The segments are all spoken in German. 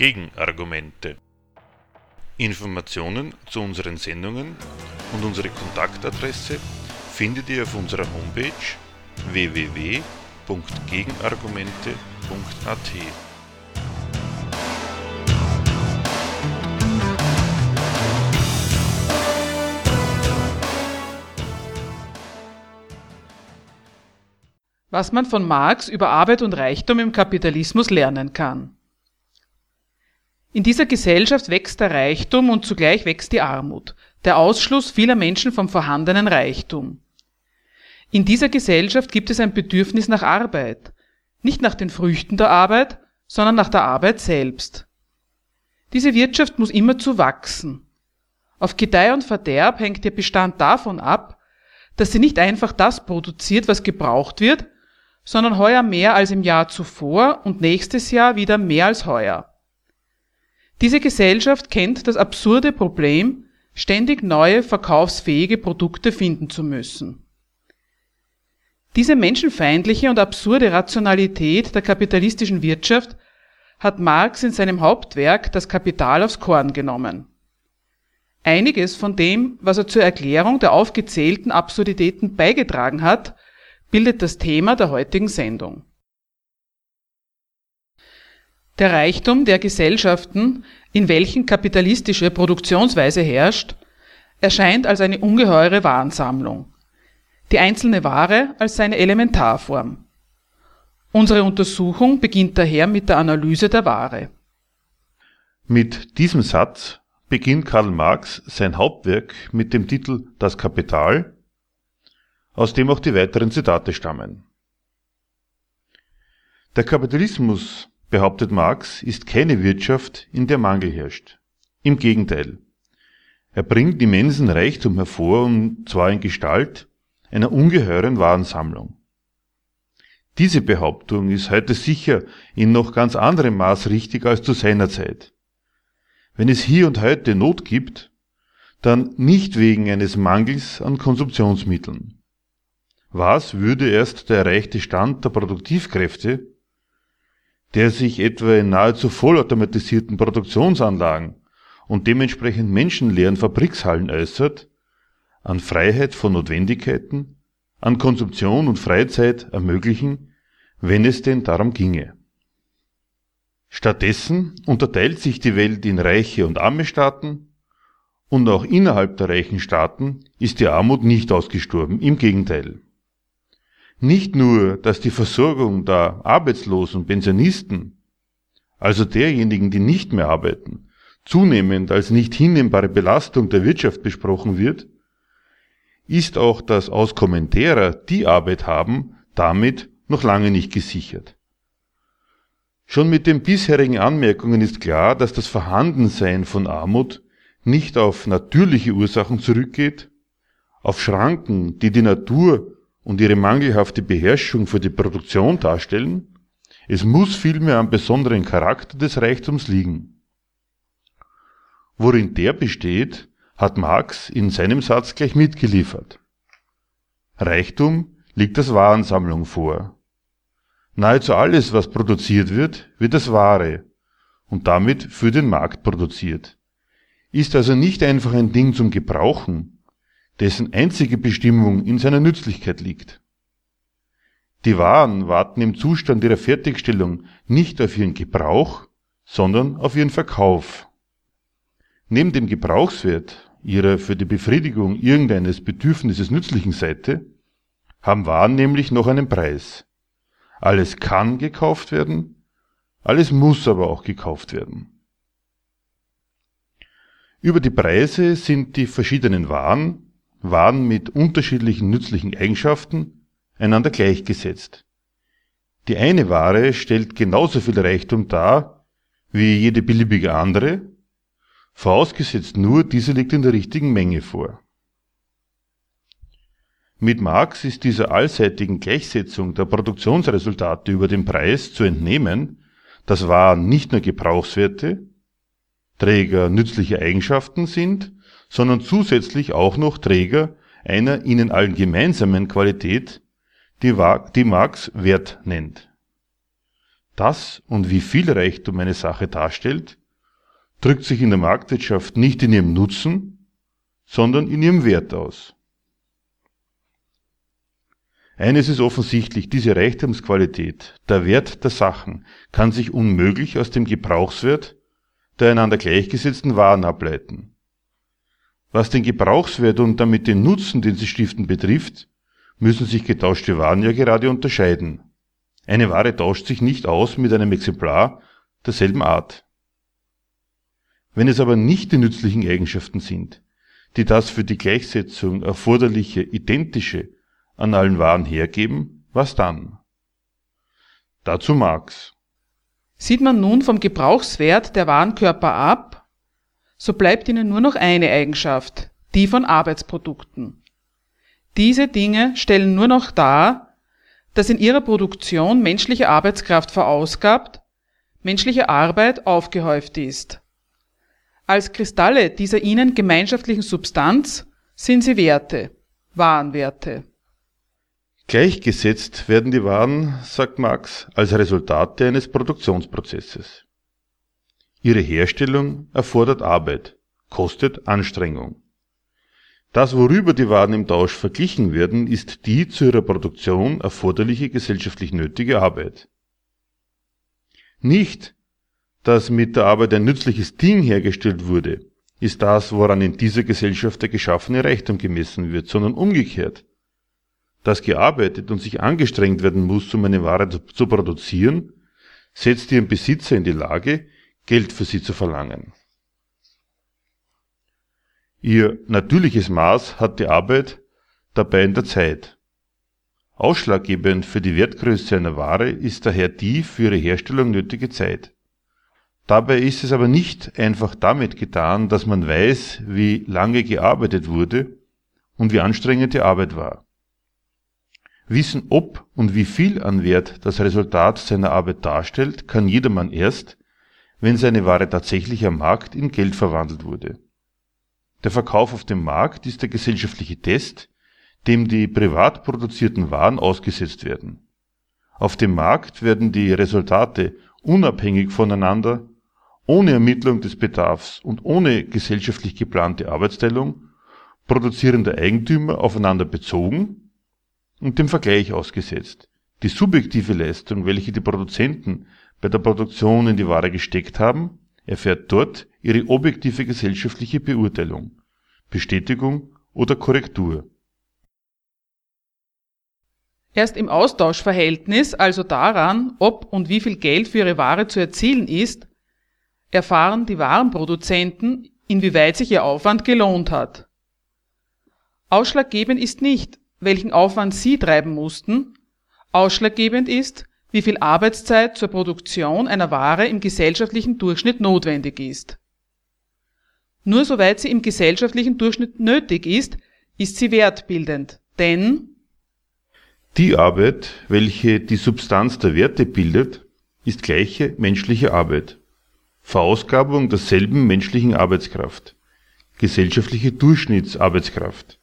Gegenargumente. Informationen zu unseren Sendungen und unsere Kontaktadresse findet ihr auf unserer Homepage www.gegenargumente.at. Was man von Marx über Arbeit und Reichtum im Kapitalismus lernen kann. In dieser Gesellschaft wächst der Reichtum und zugleich wächst die Armut, der Ausschluss vieler Menschen vom vorhandenen Reichtum. In dieser Gesellschaft gibt es ein Bedürfnis nach Arbeit, nicht nach den Früchten der Arbeit, sondern nach der Arbeit selbst. Diese Wirtschaft muss immerzu wachsen. Auf Gedeih und Verderb hängt ihr Bestand davon ab, dass sie nicht einfach das produziert, was gebraucht wird, sondern heuer mehr als im Jahr zuvor und nächstes Jahr wieder mehr als heuer. Diese Gesellschaft kennt das absurde Problem, ständig neue verkaufsfähige Produkte finden zu müssen. Diese menschenfeindliche und absurde Rationalität der kapitalistischen Wirtschaft hat Marx in seinem Hauptwerk Das Kapital aufs Korn genommen. Einiges von dem, was er zur Erklärung der aufgezählten Absurditäten beigetragen hat, bildet das Thema der heutigen Sendung. Der Reichtum der Gesellschaften, in welchen kapitalistische Produktionsweise herrscht, erscheint als eine ungeheure Warensammlung, die einzelne Ware als seine Elementarform. Unsere Untersuchung beginnt daher mit der Analyse der Ware. Mit diesem Satz beginnt Karl Marx sein Hauptwerk mit dem Titel Das Kapital aus dem auch die weiteren Zitate stammen. Der Kapitalismus, behauptet Marx, ist keine Wirtschaft, in der Mangel herrscht. Im Gegenteil. Er bringt immensen Reichtum hervor, und zwar in Gestalt einer ungeheuren Warensammlung. Diese Behauptung ist heute sicher in noch ganz anderem Maß richtig als zu seiner Zeit. Wenn es hier und heute Not gibt, dann nicht wegen eines Mangels an Konsumptionsmitteln. Was würde erst der erreichte Stand der Produktivkräfte, der sich etwa in nahezu vollautomatisierten Produktionsanlagen und dementsprechend menschenleeren Fabrikshallen äußert, an Freiheit von Notwendigkeiten, an Konsumption und Freizeit ermöglichen, wenn es denn darum ginge. Stattdessen unterteilt sich die Welt in reiche und arme Staaten, und auch innerhalb der reichen Staaten ist die Armut nicht ausgestorben, im Gegenteil. Nicht nur, dass die Versorgung der Arbeitslosen, Pensionisten, also derjenigen, die nicht mehr arbeiten, zunehmend als nicht hinnehmbare Belastung der Wirtschaft besprochen wird, ist auch das Auskommen derer, die Arbeit haben, damit noch lange nicht gesichert. Schon mit den bisherigen Anmerkungen ist klar, dass das Vorhandensein von Armut nicht auf natürliche Ursachen zurückgeht, auf Schranken, die die Natur und ihre mangelhafte Beherrschung für die Produktion darstellen, es muss vielmehr am besonderen Charakter des Reichtums liegen. Worin der besteht, hat Marx in seinem Satz gleich mitgeliefert. Reichtum liegt als Warensammlung vor. Nahezu alles, was produziert wird, wird als Ware und damit für den Markt produziert, ist also nicht einfach ein Ding zum Gebrauchen, dessen einzige Bestimmung in seiner Nützlichkeit liegt. Die Waren warten im Zustand ihrer Fertigstellung nicht auf ihren Gebrauch, sondern auf ihren Verkauf. Neben dem Gebrauchswert ihrer für die Befriedigung irgendeines Bedürfnisses nützlichen Seite haben Waren nämlich noch einen Preis. Alles kann gekauft werden, alles muss aber auch gekauft werden. Über die Preise sind die verschiedenen Waren waren mit unterschiedlichen nützlichen Eigenschaften einander gleichgesetzt. Die eine Ware stellt genauso viel Reichtum dar wie jede beliebige andere, vorausgesetzt nur, diese liegt in der richtigen Menge vor. Mit Marx ist dieser allseitigen Gleichsetzung der Produktionsresultate über den Preis zu entnehmen, dass Waren nicht nur Gebrauchswerte, Träger nützlicher Eigenschaften sind, sondern zusätzlich auch noch Träger einer ihnen allen gemeinsamen Qualität, die, die Marx Wert nennt. Das und wie viel Reichtum eine Sache darstellt, drückt sich in der Marktwirtschaft nicht in ihrem Nutzen, sondern in ihrem Wert aus. Eines ist offensichtlich, diese Reichtumsqualität, der Wert der Sachen, kann sich unmöglich aus dem Gebrauchswert der einander gleichgesetzten Waren ableiten. Was den Gebrauchswert und damit den Nutzen, den sie stiften, betrifft, müssen sich getauschte Waren ja gerade unterscheiden. Eine Ware tauscht sich nicht aus mit einem Exemplar derselben Art. Wenn es aber nicht die nützlichen Eigenschaften sind, die das für die Gleichsetzung erforderliche identische an allen Waren hergeben, was dann? Dazu Marx. Sieht man nun vom Gebrauchswert der Warenkörper ab, so bleibt ihnen nur noch eine Eigenschaft, die von Arbeitsprodukten. Diese Dinge stellen nur noch dar, dass in ihrer Produktion menschliche Arbeitskraft verausgabt, menschliche Arbeit aufgehäuft ist. Als Kristalle dieser ihnen gemeinschaftlichen Substanz sind sie Werte, Warenwerte. Gleichgesetzt werden die Waren, sagt Marx, als Resultate eines Produktionsprozesses. Ihre Herstellung erfordert Arbeit, kostet Anstrengung. Das, worüber die Waren im Tausch verglichen werden, ist die zu ihrer Produktion erforderliche gesellschaftlich nötige Arbeit. Nicht, dass mit der Arbeit ein nützliches Ding hergestellt wurde, ist das, woran in dieser Gesellschaft der geschaffene Reichtum gemessen wird, sondern umgekehrt dass gearbeitet und sich angestrengt werden muss, um eine Ware zu produzieren, setzt ihren Besitzer in die Lage, Geld für sie zu verlangen. Ihr natürliches Maß hat die Arbeit dabei in der Zeit. Ausschlaggebend für die Wertgröße einer Ware ist daher die für ihre Herstellung nötige Zeit. Dabei ist es aber nicht einfach damit getan, dass man weiß, wie lange gearbeitet wurde und wie anstrengend die Arbeit war. Wissen, ob und wie viel an Wert das Resultat seiner Arbeit darstellt, kann jedermann erst, wenn seine Ware tatsächlich am Markt in Geld verwandelt wurde. Der Verkauf auf dem Markt ist der gesellschaftliche Test, dem die privat produzierten Waren ausgesetzt werden. Auf dem Markt werden die Resultate unabhängig voneinander, ohne Ermittlung des Bedarfs und ohne gesellschaftlich geplante Arbeitsteilung produzierender Eigentümer aufeinander bezogen und dem Vergleich ausgesetzt. Die subjektive Leistung, welche die Produzenten bei der Produktion in die Ware gesteckt haben, erfährt dort ihre objektive gesellschaftliche Beurteilung, Bestätigung oder Korrektur. Erst im Austauschverhältnis, also daran, ob und wie viel Geld für ihre Ware zu erzielen ist, erfahren die Warenproduzenten, inwieweit sich ihr Aufwand gelohnt hat. Ausschlaggebend ist nicht, welchen Aufwand sie treiben mussten, ausschlaggebend ist, wie viel Arbeitszeit zur Produktion einer Ware im gesellschaftlichen Durchschnitt notwendig ist. Nur soweit sie im gesellschaftlichen Durchschnitt nötig ist, ist sie wertbildend, denn die Arbeit, welche die Substanz der Werte bildet, ist gleiche menschliche Arbeit. Verausgabung derselben menschlichen Arbeitskraft. Gesellschaftliche Durchschnittsarbeitskraft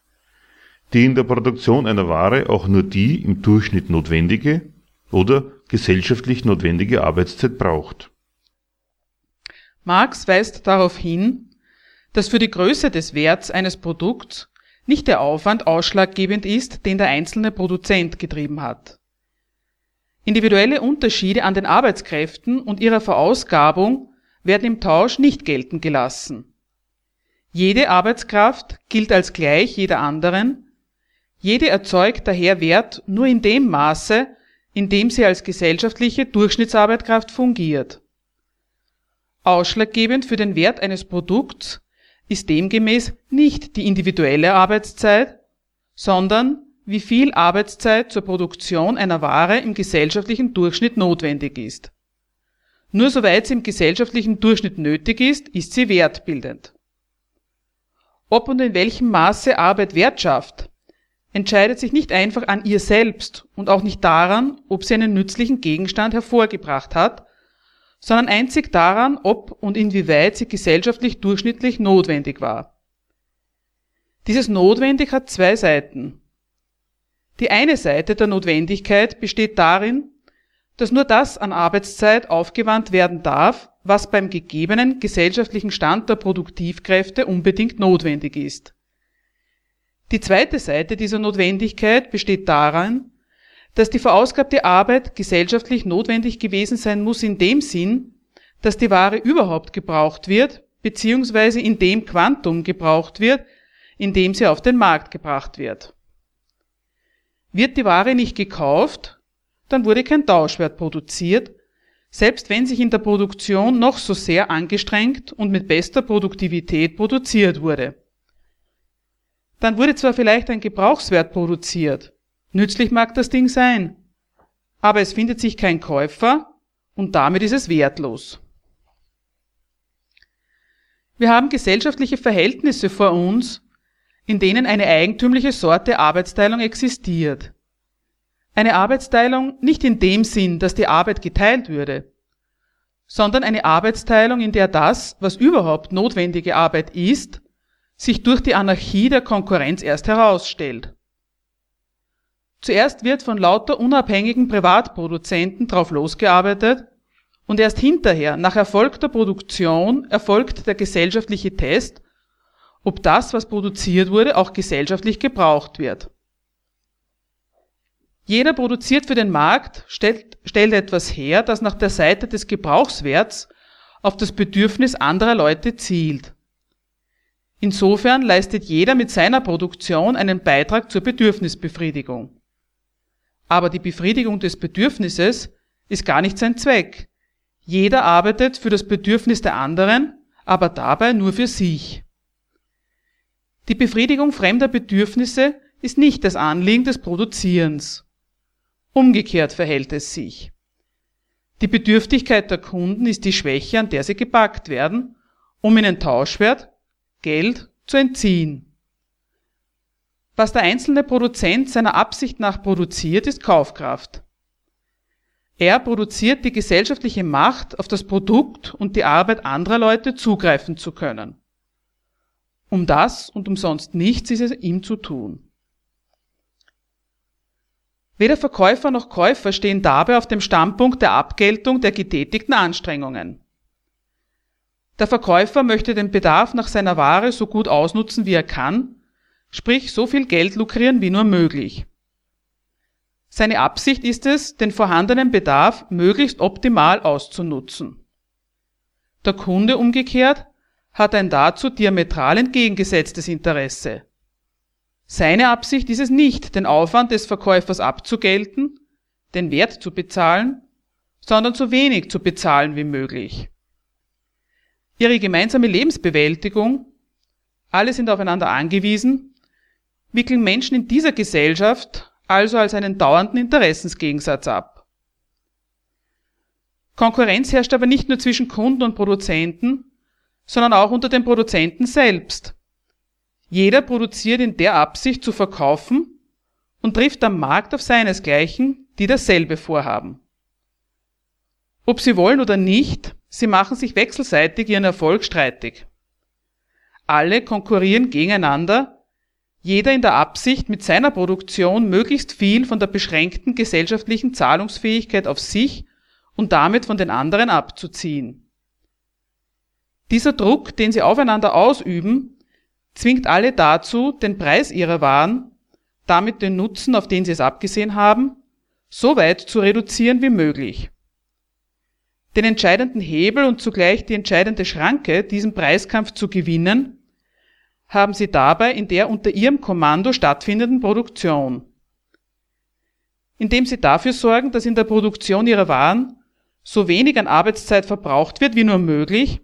die in der Produktion einer Ware auch nur die im Durchschnitt notwendige oder gesellschaftlich notwendige Arbeitszeit braucht. Marx weist darauf hin, dass für die Größe des Werts eines Produkts nicht der Aufwand ausschlaggebend ist, den der einzelne Produzent getrieben hat. Individuelle Unterschiede an den Arbeitskräften und ihrer Verausgabung werden im Tausch nicht gelten gelassen. Jede Arbeitskraft gilt als gleich jeder anderen jede erzeugt daher Wert nur in dem Maße, in dem sie als gesellschaftliche Durchschnittsarbeitkraft fungiert. Ausschlaggebend für den Wert eines Produkts ist demgemäß nicht die individuelle Arbeitszeit, sondern wie viel Arbeitszeit zur Produktion einer Ware im gesellschaftlichen Durchschnitt notwendig ist. Nur soweit sie im gesellschaftlichen Durchschnitt nötig ist, ist sie wertbildend. Ob und in welchem Maße Arbeit Wert schafft, entscheidet sich nicht einfach an ihr selbst und auch nicht daran, ob sie einen nützlichen Gegenstand hervorgebracht hat, sondern einzig daran, ob und inwieweit sie gesellschaftlich durchschnittlich notwendig war. Dieses Notwendig hat zwei Seiten. Die eine Seite der Notwendigkeit besteht darin, dass nur das an Arbeitszeit aufgewandt werden darf, was beim gegebenen gesellschaftlichen Stand der Produktivkräfte unbedingt notwendig ist. Die zweite Seite dieser Notwendigkeit besteht darin, dass die verausgabte Arbeit gesellschaftlich notwendig gewesen sein muss in dem Sinn, dass die Ware überhaupt gebraucht wird, beziehungsweise in dem Quantum gebraucht wird, in dem sie auf den Markt gebracht wird. Wird die Ware nicht gekauft, dann wurde kein Tauschwert produziert, selbst wenn sich in der Produktion noch so sehr angestrengt und mit bester Produktivität produziert wurde. Dann wurde zwar vielleicht ein Gebrauchswert produziert, nützlich mag das Ding sein, aber es findet sich kein Käufer und damit ist es wertlos. Wir haben gesellschaftliche Verhältnisse vor uns, in denen eine eigentümliche Sorte Arbeitsteilung existiert. Eine Arbeitsteilung nicht in dem Sinn, dass die Arbeit geteilt würde, sondern eine Arbeitsteilung, in der das, was überhaupt notwendige Arbeit ist, sich durch die Anarchie der Konkurrenz erst herausstellt. Zuerst wird von lauter unabhängigen Privatproduzenten drauf losgearbeitet und erst hinterher, nach erfolgter Produktion, erfolgt der gesellschaftliche Test, ob das, was produziert wurde, auch gesellschaftlich gebraucht wird. Jeder produziert für den Markt, stellt, stellt etwas her, das nach der Seite des Gebrauchswerts auf das Bedürfnis anderer Leute zielt. Insofern leistet jeder mit seiner Produktion einen Beitrag zur Bedürfnisbefriedigung. Aber die Befriedigung des Bedürfnisses ist gar nicht sein Zweck. Jeder arbeitet für das Bedürfnis der anderen, aber dabei nur für sich. Die Befriedigung fremder Bedürfnisse ist nicht das Anliegen des Produzierens. Umgekehrt verhält es sich. Die Bedürftigkeit der Kunden ist die Schwäche, an der sie gepackt werden, um ihnen Tauschwert, Geld zu entziehen. Was der einzelne Produzent seiner Absicht nach produziert, ist Kaufkraft. Er produziert die gesellschaftliche Macht, auf das Produkt und die Arbeit anderer Leute zugreifen zu können. Um das und umsonst nichts ist es ihm zu tun. Weder Verkäufer noch Käufer stehen dabei auf dem Standpunkt der Abgeltung der getätigten Anstrengungen. Der Verkäufer möchte den Bedarf nach seiner Ware so gut ausnutzen, wie er kann, sprich so viel Geld lukrieren wie nur möglich. Seine Absicht ist es, den vorhandenen Bedarf möglichst optimal auszunutzen. Der Kunde umgekehrt hat ein dazu diametral entgegengesetztes Interesse. Seine Absicht ist es nicht, den Aufwand des Verkäufers abzugelten, den Wert zu bezahlen, sondern so wenig zu bezahlen wie möglich. Ihre gemeinsame Lebensbewältigung, alle sind aufeinander angewiesen, wickeln Menschen in dieser Gesellschaft also als einen dauernden Interessensgegensatz ab. Konkurrenz herrscht aber nicht nur zwischen Kunden und Produzenten, sondern auch unter den Produzenten selbst. Jeder produziert in der Absicht zu verkaufen und trifft am Markt auf seinesgleichen, die dasselbe vorhaben. Ob sie wollen oder nicht, sie machen sich wechselseitig ihren Erfolg streitig. Alle konkurrieren gegeneinander, jeder in der Absicht, mit seiner Produktion möglichst viel von der beschränkten gesellschaftlichen Zahlungsfähigkeit auf sich und damit von den anderen abzuziehen. Dieser Druck, den sie aufeinander ausüben, zwingt alle dazu, den Preis ihrer Waren, damit den Nutzen, auf den sie es abgesehen haben, so weit zu reduzieren wie möglich. Den entscheidenden Hebel und zugleich die entscheidende Schranke, diesen Preiskampf zu gewinnen, haben sie dabei in der unter ihrem Kommando stattfindenden Produktion. Indem sie dafür sorgen, dass in der Produktion ihrer Waren so wenig an Arbeitszeit verbraucht wird wie nur möglich,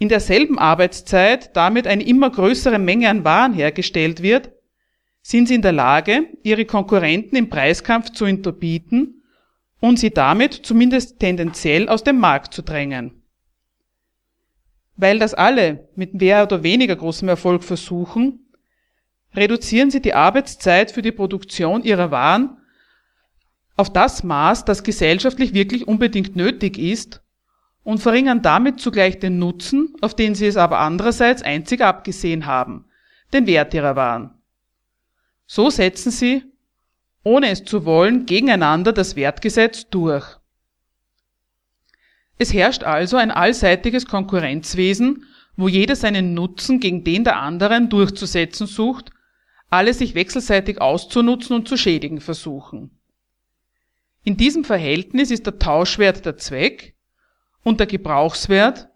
in derselben Arbeitszeit damit eine immer größere Menge an Waren hergestellt wird, sind sie in der Lage, ihre Konkurrenten im Preiskampf zu unterbieten und sie damit zumindest tendenziell aus dem Markt zu drängen. Weil das alle mit mehr oder weniger großem Erfolg versuchen, reduzieren sie die Arbeitszeit für die Produktion ihrer Waren auf das Maß, das gesellschaftlich wirklich unbedingt nötig ist und verringern damit zugleich den Nutzen, auf den sie es aber andererseits einzig abgesehen haben, den Wert ihrer Waren. So setzen sie, ohne es zu wollen, gegeneinander das Wertgesetz durch. Es herrscht also ein allseitiges Konkurrenzwesen, wo jeder seinen Nutzen gegen den der anderen durchzusetzen sucht, alle sich wechselseitig auszunutzen und zu schädigen versuchen. In diesem Verhältnis ist der Tauschwert der Zweck und der Gebrauchswert,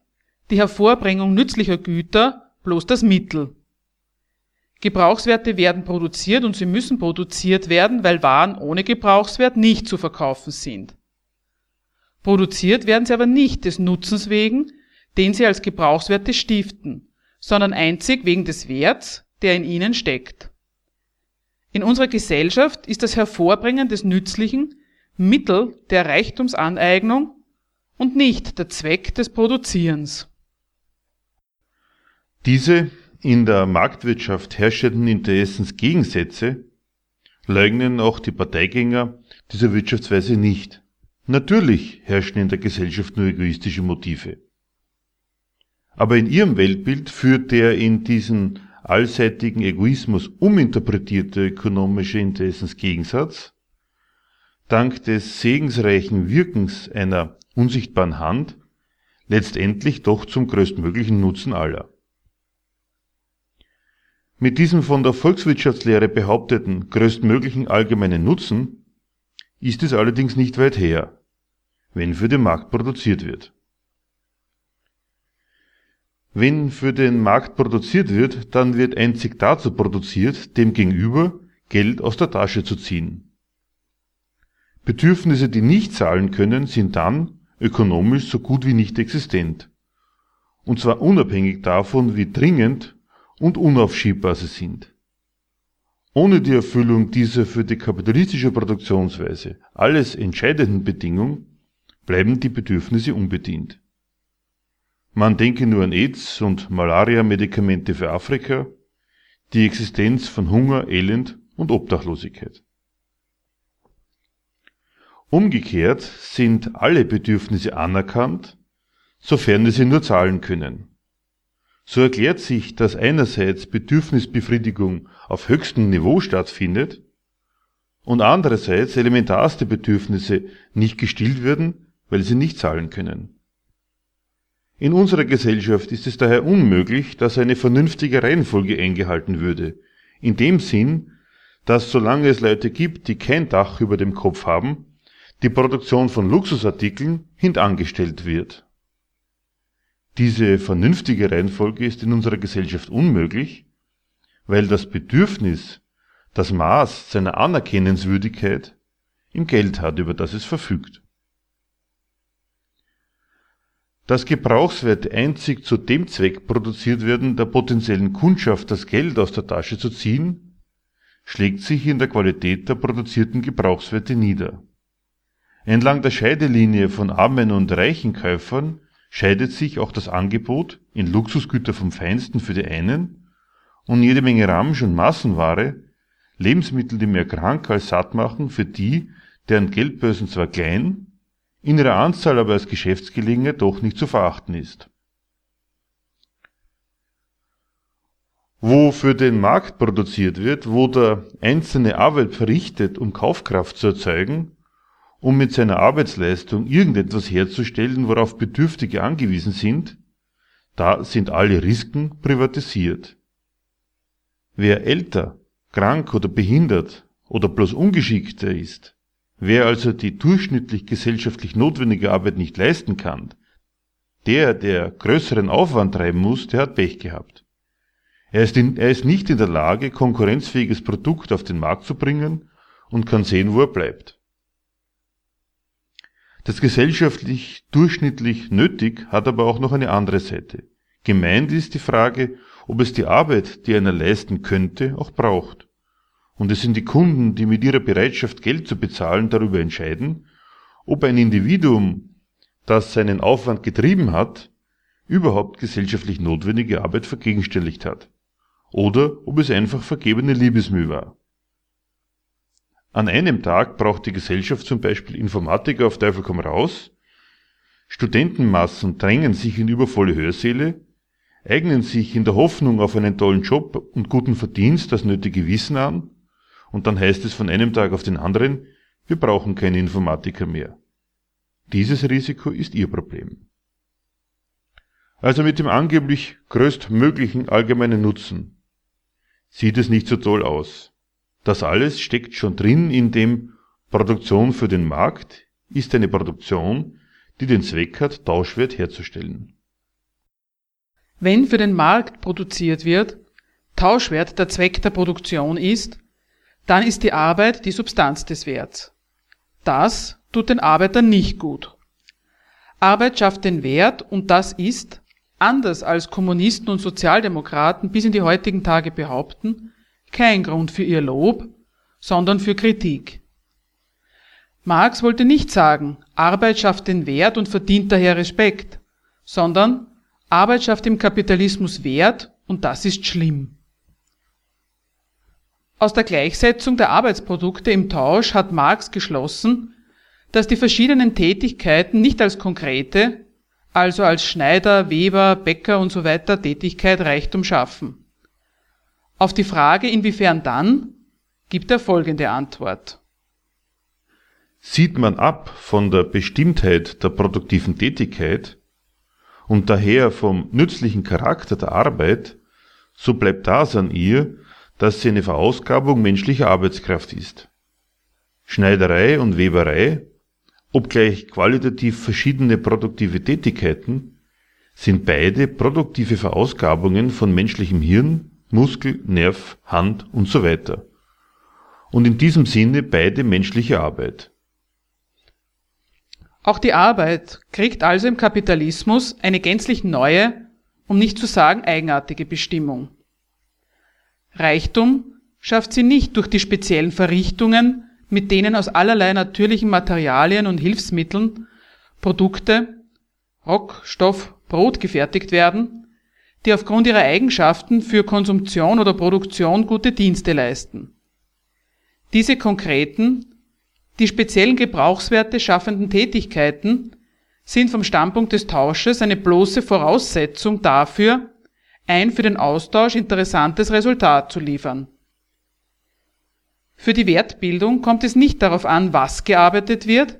die Hervorbringung nützlicher Güter, bloß das Mittel. Gebrauchswerte werden produziert und sie müssen produziert werden, weil Waren ohne Gebrauchswert nicht zu verkaufen sind. Produziert werden sie aber nicht des Nutzens wegen, den sie als Gebrauchswerte stiften, sondern einzig wegen des Werts, der in ihnen steckt. In unserer Gesellschaft ist das Hervorbringen des Nützlichen Mittel der Reichtumsaneignung und nicht der Zweck des Produzierens. Diese in der Marktwirtschaft herrschenden Interessensgegensätze leugnen auch die Parteigänger dieser Wirtschaftsweise nicht. Natürlich herrschen in der Gesellschaft nur egoistische Motive. Aber in ihrem Weltbild führt der in diesen allseitigen Egoismus uminterpretierte ökonomische Interessensgegensatz dank des segensreichen Wirkens einer unsichtbaren Hand letztendlich doch zum größtmöglichen Nutzen aller. Mit diesem von der Volkswirtschaftslehre behaupteten größtmöglichen allgemeinen Nutzen ist es allerdings nicht weit her, wenn für den Markt produziert wird. Wenn für den Markt produziert wird, dann wird einzig dazu produziert, dem Gegenüber Geld aus der Tasche zu ziehen. Bedürfnisse, die nicht zahlen können, sind dann ökonomisch so gut wie nicht existent. Und zwar unabhängig davon, wie dringend und unaufschiebbar sie sind. Ohne die Erfüllung dieser für die kapitalistische Produktionsweise alles entscheidenden Bedingung bleiben die Bedürfnisse unbedient. Man denke nur an AIDS und Malaria-Medikamente für Afrika, die Existenz von Hunger, Elend und Obdachlosigkeit. Umgekehrt sind alle Bedürfnisse anerkannt, sofern sie nur zahlen können. So erklärt sich, dass einerseits Bedürfnisbefriedigung auf höchstem Niveau stattfindet und andererseits elementarste Bedürfnisse nicht gestillt werden, weil sie nicht zahlen können. In unserer Gesellschaft ist es daher unmöglich, dass eine vernünftige Reihenfolge eingehalten würde, in dem Sinn, dass solange es Leute gibt, die kein Dach über dem Kopf haben, die Produktion von Luxusartikeln hintangestellt wird. Diese vernünftige Reihenfolge ist in unserer Gesellschaft unmöglich, weil das Bedürfnis das Maß seiner Anerkennenswürdigkeit im Geld hat, über das es verfügt. Dass Gebrauchswerte einzig zu dem Zweck produziert werden, der potenziellen Kundschaft das Geld aus der Tasche zu ziehen, schlägt sich in der Qualität der produzierten Gebrauchswerte nieder. Entlang der Scheidelinie von armen und reichen Käufern scheidet sich auch das Angebot in Luxusgüter vom Feinsten für die einen und jede Menge Ramsch und Massenware, Lebensmittel, die mehr krank als satt machen, für die, deren Geldbörsen zwar klein, in ihrer Anzahl aber als Geschäftsgelegenheit doch nicht zu verachten ist. Wo für den Markt produziert wird, wo der einzelne Arbeit verrichtet, um Kaufkraft zu erzeugen, um mit seiner Arbeitsleistung irgendetwas herzustellen, worauf Bedürftige angewiesen sind, da sind alle Risiken privatisiert. Wer älter, krank oder behindert oder bloß ungeschickter ist, wer also die durchschnittlich gesellschaftlich notwendige Arbeit nicht leisten kann, der, der größeren Aufwand treiben muss, der hat Pech gehabt. Er ist, in, er ist nicht in der Lage, konkurrenzfähiges Produkt auf den Markt zu bringen und kann sehen, wo er bleibt. Das gesellschaftlich durchschnittlich nötig hat aber auch noch eine andere Seite. Gemeint ist die Frage, ob es die Arbeit, die einer leisten könnte, auch braucht. Und es sind die Kunden, die mit ihrer Bereitschaft Geld zu bezahlen darüber entscheiden, ob ein Individuum, das seinen Aufwand getrieben hat, überhaupt gesellschaftlich notwendige Arbeit vergegenständigt hat. Oder ob es einfach vergebene Liebesmüh war. An einem Tag braucht die Gesellschaft zum Beispiel Informatiker auf Teufel komm raus, Studentenmassen drängen sich in übervolle Hörsäle, eignen sich in der Hoffnung auf einen tollen Job und guten Verdienst das nötige Wissen an, und dann heißt es von einem Tag auf den anderen, wir brauchen keine Informatiker mehr. Dieses Risiko ist ihr Problem. Also mit dem angeblich größtmöglichen allgemeinen Nutzen sieht es nicht so toll aus. Das alles steckt schon drin in dem Produktion für den Markt ist eine Produktion, die den Zweck hat, Tauschwert herzustellen. Wenn für den Markt produziert wird, Tauschwert der Zweck der Produktion ist, dann ist die Arbeit die Substanz des Werts. Das tut den Arbeiter nicht gut. Arbeit schafft den Wert und das ist, anders als Kommunisten und Sozialdemokraten bis in die heutigen Tage behaupten, kein Grund für ihr Lob, sondern für Kritik. Marx wollte nicht sagen, Arbeit schafft den Wert und verdient daher Respekt, sondern Arbeit schafft im Kapitalismus Wert und das ist schlimm. Aus der Gleichsetzung der Arbeitsprodukte im Tausch hat Marx geschlossen, dass die verschiedenen Tätigkeiten nicht als konkrete, also als Schneider, Weber, Bäcker und so Tätigkeit Reichtum schaffen. Auf die Frage, inwiefern dann, gibt er folgende Antwort. Sieht man ab von der Bestimmtheit der produktiven Tätigkeit und daher vom nützlichen Charakter der Arbeit, so bleibt das an ihr, dass sie eine Verausgabung menschlicher Arbeitskraft ist. Schneiderei und Weberei Obgleich qualitativ verschiedene produktive Tätigkeiten, sind beide produktive Verausgabungen von menschlichem Hirn, Muskel, Nerv, Hand und so weiter. Und in diesem Sinne beide menschliche Arbeit. Auch die Arbeit kriegt also im Kapitalismus eine gänzlich neue, um nicht zu sagen eigenartige Bestimmung. Reichtum schafft sie nicht durch die speziellen Verrichtungen, mit denen aus allerlei natürlichen Materialien und Hilfsmitteln Produkte, Rock, Stoff, Brot gefertigt werden, die aufgrund ihrer Eigenschaften für Konsumption oder Produktion gute Dienste leisten. Diese konkreten, die speziellen Gebrauchswerte schaffenden Tätigkeiten sind vom Standpunkt des Tausches eine bloße Voraussetzung dafür, ein für den Austausch interessantes Resultat zu liefern. Für die Wertbildung kommt es nicht darauf an, was gearbeitet wird,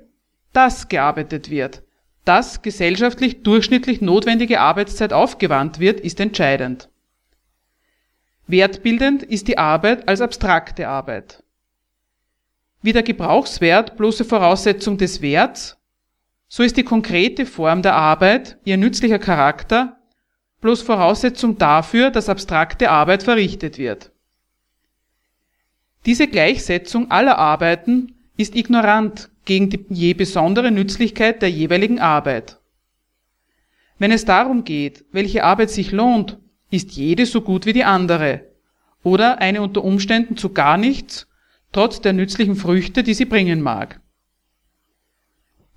dass gearbeitet wird. Dass gesellschaftlich durchschnittlich notwendige Arbeitszeit aufgewandt wird, ist entscheidend. Wertbildend ist die Arbeit als abstrakte Arbeit. Wie der Gebrauchswert bloße Voraussetzung des Werts, so ist die konkrete Form der Arbeit, ihr nützlicher Charakter, bloß Voraussetzung dafür, dass abstrakte Arbeit verrichtet wird. Diese Gleichsetzung aller Arbeiten ist ignorant gegen die je besondere Nützlichkeit der jeweiligen Arbeit. Wenn es darum geht, welche Arbeit sich lohnt, ist jede so gut wie die andere oder eine unter Umständen zu gar nichts, trotz der nützlichen Früchte, die sie bringen mag.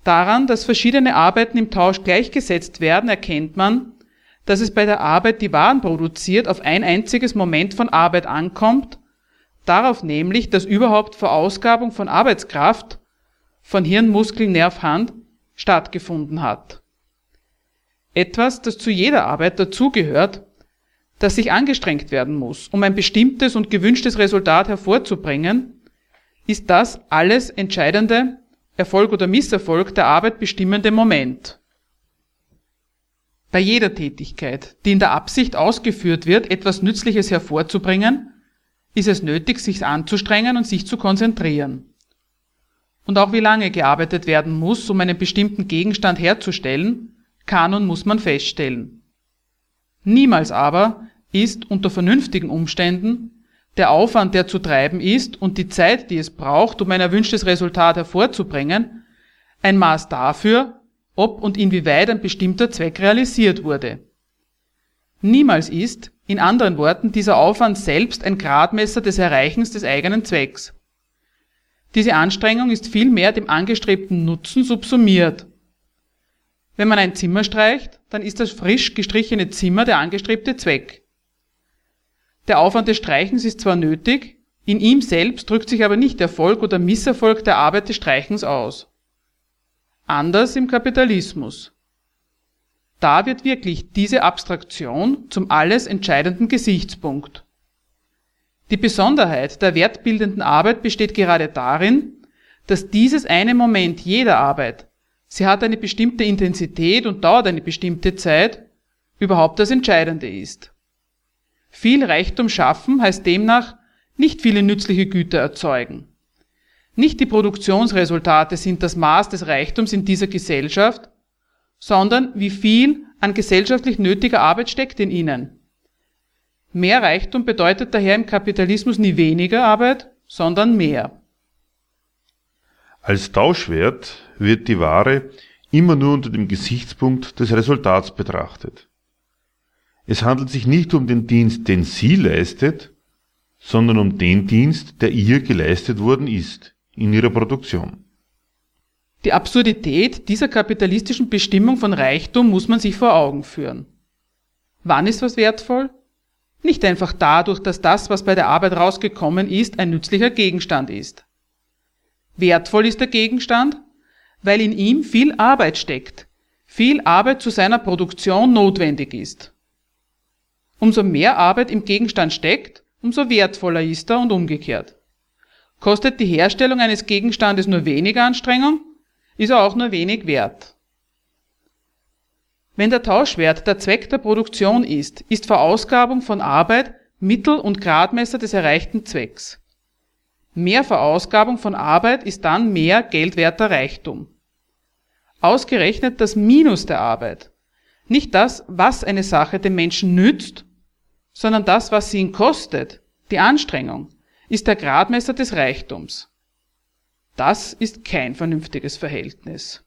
Daran, dass verschiedene Arbeiten im Tausch gleichgesetzt werden, erkennt man, dass es bei der Arbeit, die Waren produziert, auf ein einziges Moment von Arbeit ankommt Darauf nämlich, dass überhaupt Verausgabung von Arbeitskraft, von Hirn, Muskel, Nerv, Hand stattgefunden hat. Etwas, das zu jeder Arbeit dazugehört, das sich angestrengt werden muss, um ein bestimmtes und gewünschtes Resultat hervorzubringen, ist das alles entscheidende Erfolg oder Misserfolg der Arbeit bestimmende Moment. Bei jeder Tätigkeit, die in der Absicht ausgeführt wird, etwas Nützliches hervorzubringen, ist es nötig, sich anzustrengen und sich zu konzentrieren. Und auch wie lange gearbeitet werden muss, um einen bestimmten Gegenstand herzustellen, kann und muss man feststellen. Niemals aber ist unter vernünftigen Umständen der Aufwand, der zu treiben ist, und die Zeit, die es braucht, um ein erwünschtes Resultat hervorzubringen, ein Maß dafür, ob und inwieweit ein bestimmter Zweck realisiert wurde. Niemals ist, in anderen Worten, dieser Aufwand selbst ein Gradmesser des Erreichens des eigenen Zwecks. Diese Anstrengung ist vielmehr dem angestrebten Nutzen subsumiert. Wenn man ein Zimmer streicht, dann ist das frisch gestrichene Zimmer der angestrebte Zweck. Der Aufwand des Streichens ist zwar nötig, in ihm selbst drückt sich aber nicht Erfolg oder Misserfolg der Arbeit des Streichens aus. Anders im Kapitalismus. Da wird wirklich diese Abstraktion zum alles entscheidenden Gesichtspunkt. Die Besonderheit der wertbildenden Arbeit besteht gerade darin, dass dieses eine Moment jeder Arbeit sie hat eine bestimmte Intensität und dauert eine bestimmte Zeit, überhaupt das Entscheidende ist. Viel Reichtum schaffen heißt demnach nicht viele nützliche Güter erzeugen. Nicht die Produktionsresultate sind das Maß des Reichtums in dieser Gesellschaft, sondern wie viel an gesellschaftlich nötiger Arbeit steckt in ihnen. Mehr Reichtum bedeutet daher im Kapitalismus nie weniger Arbeit, sondern mehr. Als Tauschwert wird die Ware immer nur unter dem Gesichtspunkt des Resultats betrachtet. Es handelt sich nicht um den Dienst, den sie leistet, sondern um den Dienst, der ihr geleistet worden ist in ihrer Produktion. Die Absurdität dieser kapitalistischen Bestimmung von Reichtum muss man sich vor Augen führen. Wann ist was wertvoll? Nicht einfach dadurch, dass das, was bei der Arbeit rausgekommen ist, ein nützlicher Gegenstand ist. Wertvoll ist der Gegenstand, weil in ihm viel Arbeit steckt, viel Arbeit zu seiner Produktion notwendig ist. Umso mehr Arbeit im Gegenstand steckt, umso wertvoller ist er und umgekehrt. Kostet die Herstellung eines Gegenstandes nur wenig Anstrengung, ist er auch nur wenig wert. Wenn der Tauschwert der Zweck der Produktion ist, ist Verausgabung von Arbeit Mittel und Gradmesser des erreichten Zwecks. Mehr Verausgabung von Arbeit ist dann mehr geldwerter Reichtum. Ausgerechnet das Minus der Arbeit, nicht das, was eine Sache dem Menschen nützt, sondern das, was sie ihn kostet, die Anstrengung, ist der Gradmesser des Reichtums. Das ist kein vernünftiges Verhältnis.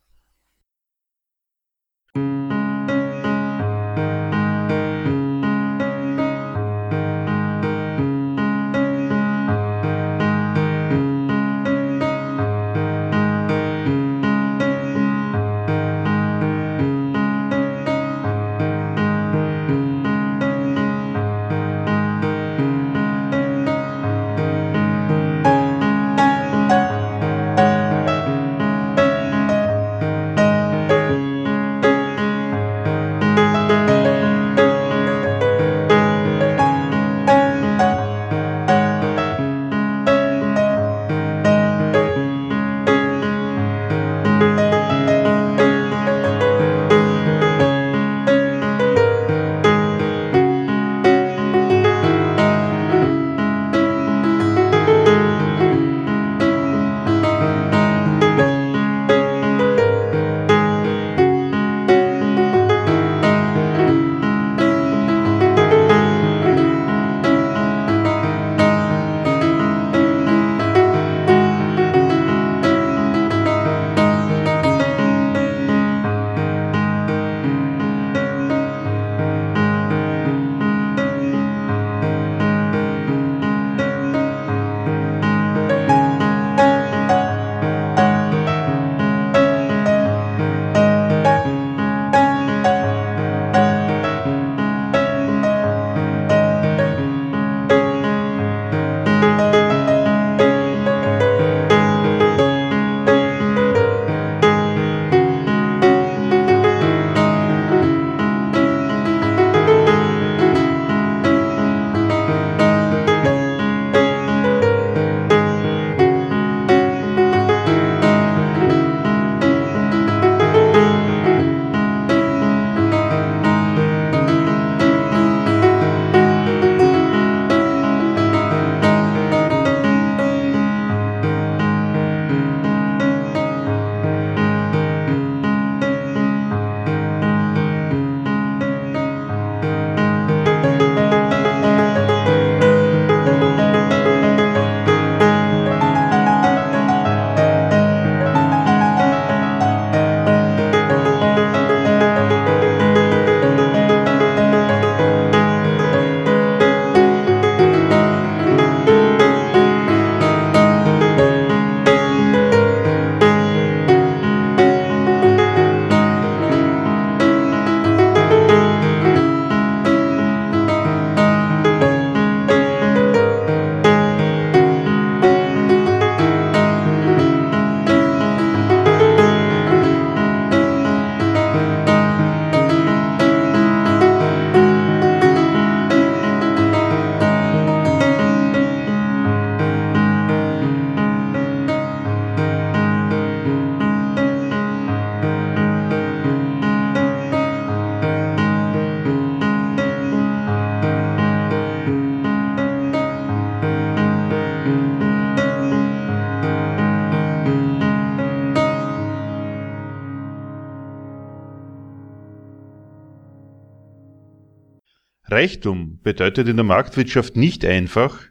Reichtum bedeutet in der Marktwirtschaft nicht einfach,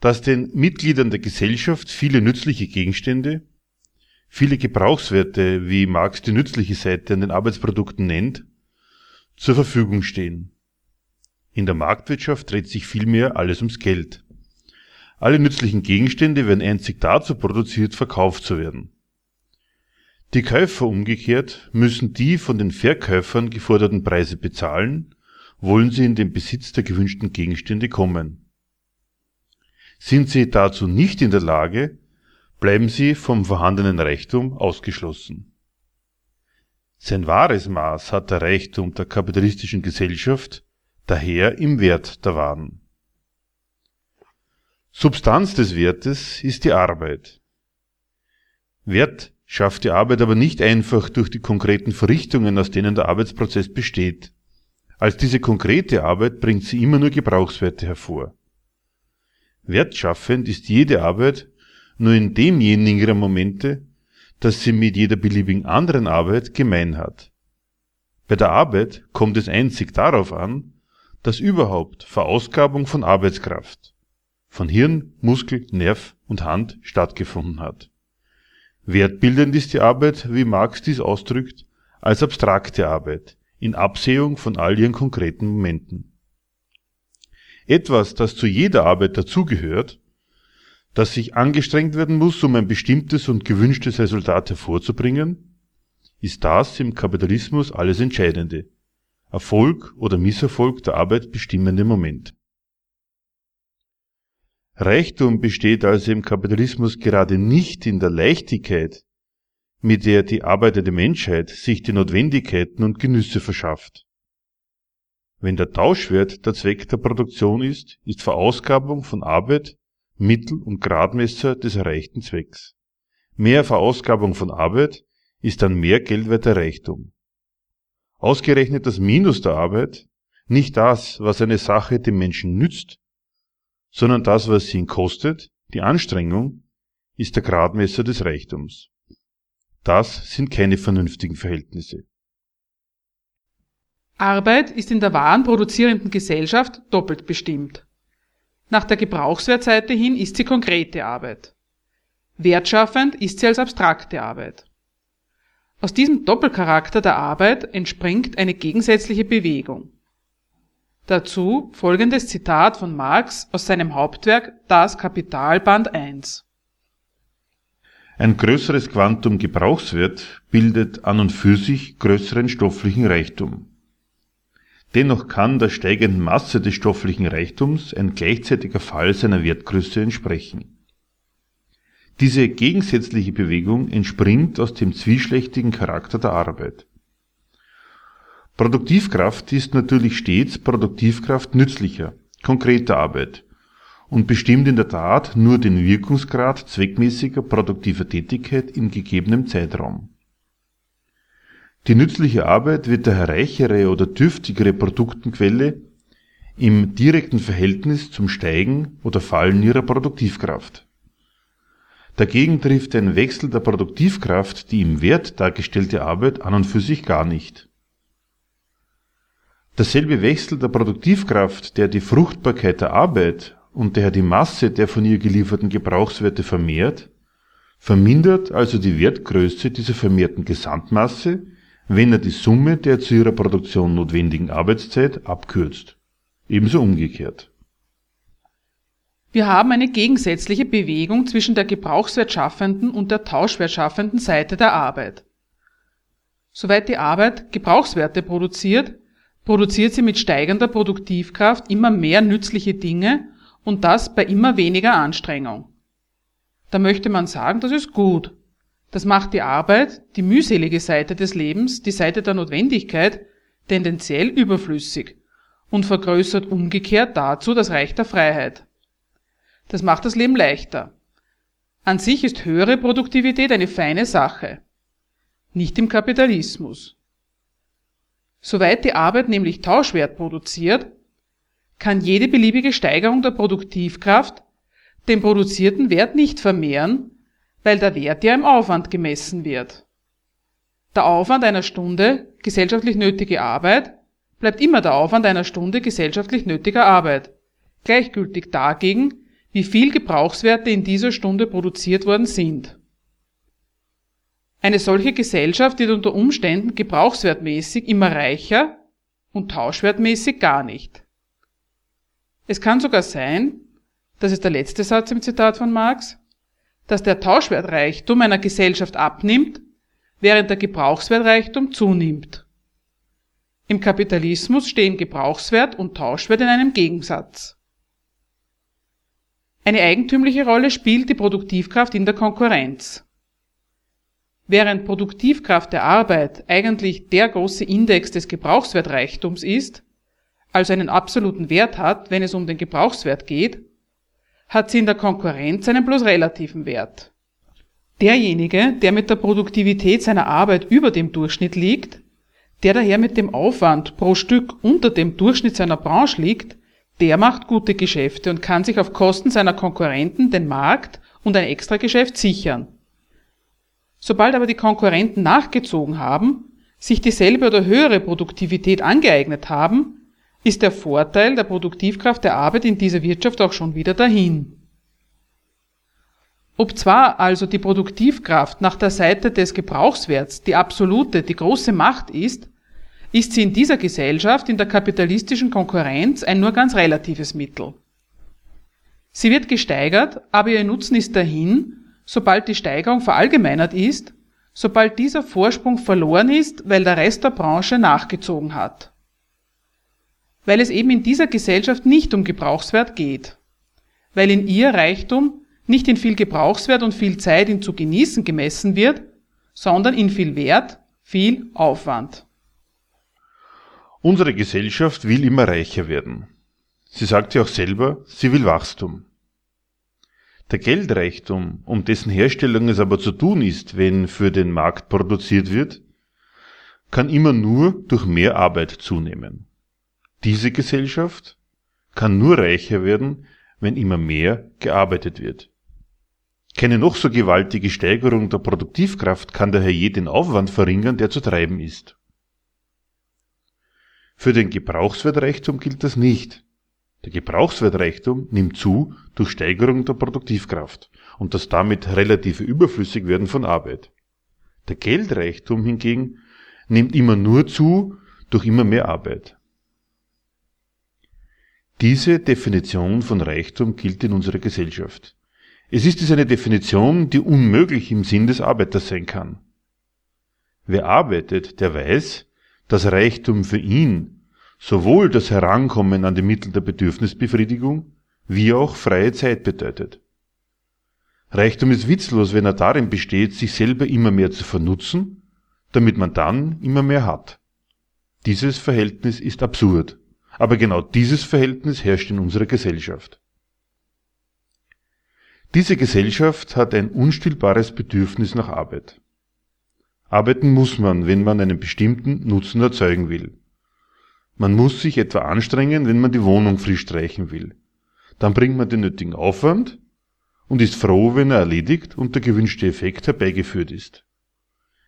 dass den Mitgliedern der Gesellschaft viele nützliche Gegenstände, viele Gebrauchswerte, wie Marx die nützliche Seite an den Arbeitsprodukten nennt, zur Verfügung stehen. In der Marktwirtschaft dreht sich vielmehr alles ums Geld. Alle nützlichen Gegenstände werden einzig dazu produziert, verkauft zu werden. Die Käufer umgekehrt müssen die von den Verkäufern geforderten Preise bezahlen, wollen sie in den Besitz der gewünschten Gegenstände kommen. Sind sie dazu nicht in der Lage, bleiben sie vom vorhandenen Reichtum ausgeschlossen. Sein wahres Maß hat der Reichtum der kapitalistischen Gesellschaft daher im Wert der Waren. Substanz des Wertes ist die Arbeit. Wert schafft die Arbeit aber nicht einfach durch die konkreten Verrichtungen, aus denen der Arbeitsprozess besteht. Als diese konkrete Arbeit bringt sie immer nur Gebrauchswerte hervor. Wertschaffend ist jede Arbeit nur in demjenigen ihrer Momente, dass sie mit jeder beliebigen anderen Arbeit gemein hat. Bei der Arbeit kommt es einzig darauf an, dass überhaupt Verausgabung von Arbeitskraft, von Hirn, Muskel, Nerv und Hand stattgefunden hat. Wertbildend ist die Arbeit, wie Marx dies ausdrückt, als abstrakte Arbeit, in Absehung von all ihren konkreten Momenten. Etwas, das zu jeder Arbeit dazugehört, dass sich angestrengt werden muss, um ein bestimmtes und gewünschtes Resultat hervorzubringen, ist das im Kapitalismus alles Entscheidende. Erfolg oder Misserfolg der Arbeit bestimmende Moment. Reichtum besteht also im Kapitalismus gerade nicht in der Leichtigkeit, mit der die arbeitende Menschheit sich die Notwendigkeiten und Genüsse verschafft. Wenn der Tauschwert der Zweck der Produktion ist, ist Verausgabung von Arbeit Mittel und Gradmesser des erreichten Zwecks. Mehr Verausgabung von Arbeit ist dann mehr geldwerter Reichtum. Ausgerechnet das Minus der Arbeit, nicht das, was eine Sache dem Menschen nützt, sondern das, was sie ihn kostet, die Anstrengung, ist der Gradmesser des Reichtums. Das sind keine vernünftigen Verhältnisse. Arbeit ist in der warenproduzierenden Gesellschaft doppelt bestimmt. Nach der Gebrauchswertseite hin ist sie konkrete Arbeit. Wertschaffend ist sie als abstrakte Arbeit. Aus diesem Doppelcharakter der Arbeit entspringt eine gegensätzliche Bewegung. Dazu folgendes Zitat von Marx aus seinem Hauptwerk Das Kapital Band 1. Ein größeres Quantum Gebrauchswert bildet an und für sich größeren stofflichen Reichtum. Dennoch kann der steigenden Masse des stofflichen Reichtums ein gleichzeitiger Fall seiner Wertgröße entsprechen. Diese gegensätzliche Bewegung entspringt aus dem zwischlächtigen Charakter der Arbeit. Produktivkraft ist natürlich stets Produktivkraft nützlicher, konkreter Arbeit und bestimmt in der Tat nur den Wirkungsgrad zweckmäßiger produktiver Tätigkeit in gegebenem Zeitraum die nützliche Arbeit wird daher reichere oder dürftigere Produktenquelle im direkten Verhältnis zum Steigen oder Fallen ihrer Produktivkraft. Dagegen trifft ein Wechsel der Produktivkraft die im Wert dargestellte Arbeit an und für sich gar nicht. Derselbe Wechsel der Produktivkraft, der die Fruchtbarkeit der Arbeit und daher die Masse der von ihr gelieferten Gebrauchswerte vermehrt, vermindert also die Wertgröße dieser vermehrten Gesamtmasse wenn er die Summe der zu ihrer Produktion notwendigen Arbeitszeit abkürzt. Ebenso umgekehrt. Wir haben eine gegensätzliche Bewegung zwischen der gebrauchswertschaffenden und der tauschwertschaffenden Seite der Arbeit. Soweit die Arbeit Gebrauchswerte produziert, produziert sie mit steigender Produktivkraft immer mehr nützliche Dinge und das bei immer weniger Anstrengung. Da möchte man sagen, das ist gut, das macht die Arbeit, die mühselige Seite des Lebens, die Seite der Notwendigkeit, tendenziell überflüssig und vergrößert umgekehrt dazu das Reich der Freiheit. Das macht das Leben leichter. An sich ist höhere Produktivität eine feine Sache. Nicht im Kapitalismus. Soweit die Arbeit nämlich Tauschwert produziert, kann jede beliebige Steigerung der Produktivkraft den produzierten Wert nicht vermehren, weil der Wert ja im Aufwand gemessen wird. Der Aufwand einer Stunde gesellschaftlich nötige Arbeit bleibt immer der Aufwand einer Stunde gesellschaftlich nötiger Arbeit, gleichgültig dagegen, wie viel Gebrauchswerte in dieser Stunde produziert worden sind. Eine solche Gesellschaft wird unter Umständen gebrauchswertmäßig immer reicher und tauschwertmäßig gar nicht. Es kann sogar sein, das ist der letzte Satz im Zitat von Marx, dass der Tauschwertreichtum einer Gesellschaft abnimmt, während der Gebrauchswertreichtum zunimmt. Im Kapitalismus stehen Gebrauchswert und Tauschwert in einem Gegensatz. Eine eigentümliche Rolle spielt die Produktivkraft in der Konkurrenz. Während Produktivkraft der Arbeit eigentlich der große Index des Gebrauchswertreichtums ist, also einen absoluten Wert hat, wenn es um den Gebrauchswert geht, hat sie in der Konkurrenz einen bloß relativen Wert. Derjenige, der mit der Produktivität seiner Arbeit über dem Durchschnitt liegt, der daher mit dem Aufwand pro Stück unter dem Durchschnitt seiner Branche liegt, der macht gute Geschäfte und kann sich auf Kosten seiner Konkurrenten den Markt und ein Extrageschäft sichern. Sobald aber die Konkurrenten nachgezogen haben, sich dieselbe oder höhere Produktivität angeeignet haben, ist der Vorteil der Produktivkraft der Arbeit in dieser Wirtschaft auch schon wieder dahin. Ob zwar also die Produktivkraft nach der Seite des Gebrauchswerts die absolute, die große Macht ist, ist sie in dieser Gesellschaft in der kapitalistischen Konkurrenz ein nur ganz relatives Mittel. Sie wird gesteigert, aber ihr Nutzen ist dahin, sobald die Steigerung verallgemeinert ist, sobald dieser Vorsprung verloren ist, weil der Rest der Branche nachgezogen hat weil es eben in dieser Gesellschaft nicht um Gebrauchswert geht, weil in ihr Reichtum nicht in viel Gebrauchswert und viel Zeit ihn zu genießen gemessen wird, sondern in viel Wert, viel Aufwand. Unsere Gesellschaft will immer reicher werden. Sie sagt ja auch selber, sie will Wachstum. Der Geldreichtum, um dessen Herstellung es aber zu tun ist, wenn für den Markt produziert wird, kann immer nur durch mehr Arbeit zunehmen. Diese Gesellschaft kann nur reicher werden, wenn immer mehr gearbeitet wird. Keine noch so gewaltige Steigerung der Produktivkraft kann daher je den Aufwand verringern, der zu treiben ist. Für den Gebrauchswertreichtum gilt das nicht. Der Gebrauchswertreichtum nimmt zu durch Steigerung der Produktivkraft und das damit relative Überflüssigwerden von Arbeit. Der Geldreichtum hingegen nimmt immer nur zu durch immer mehr Arbeit. Diese Definition von Reichtum gilt in unserer Gesellschaft. Es ist es eine Definition, die unmöglich im Sinn des Arbeiters sein kann. Wer arbeitet, der weiß, dass Reichtum für ihn sowohl das Herankommen an die Mittel der Bedürfnisbefriedigung wie auch freie Zeit bedeutet. Reichtum ist witzlos, wenn er darin besteht, sich selber immer mehr zu vernutzen, damit man dann immer mehr hat. Dieses Verhältnis ist absurd. Aber genau dieses Verhältnis herrscht in unserer Gesellschaft. Diese Gesellschaft hat ein unstillbares Bedürfnis nach Arbeit. Arbeiten muss man, wenn man einen bestimmten Nutzen erzeugen will. Man muss sich etwa anstrengen, wenn man die Wohnung frisch streichen will. Dann bringt man den nötigen Aufwand und ist froh, wenn er erledigt und der gewünschte Effekt herbeigeführt ist.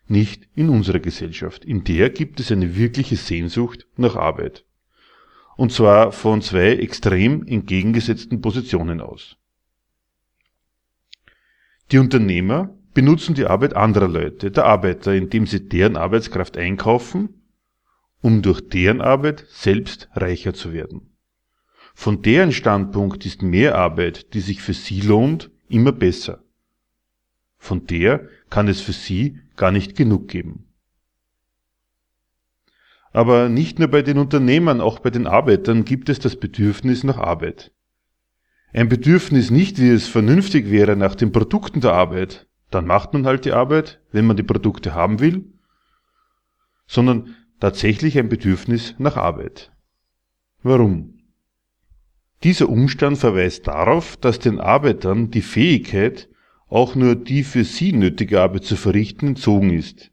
Nicht in unserer Gesellschaft. In der gibt es eine wirkliche Sehnsucht nach Arbeit und zwar von zwei extrem entgegengesetzten Positionen aus. Die Unternehmer benutzen die Arbeit anderer Leute, der Arbeiter, indem sie deren Arbeitskraft einkaufen, um durch deren Arbeit selbst reicher zu werden. Von deren Standpunkt ist mehr Arbeit, die sich für sie lohnt, immer besser. Von der kann es für sie gar nicht genug geben. Aber nicht nur bei den Unternehmern, auch bei den Arbeitern gibt es das Bedürfnis nach Arbeit. Ein Bedürfnis nicht, wie es vernünftig wäre, nach den Produkten der Arbeit, dann macht man halt die Arbeit, wenn man die Produkte haben will, sondern tatsächlich ein Bedürfnis nach Arbeit. Warum? Dieser Umstand verweist darauf, dass den Arbeitern die Fähigkeit, auch nur die für sie nötige Arbeit zu verrichten, entzogen ist.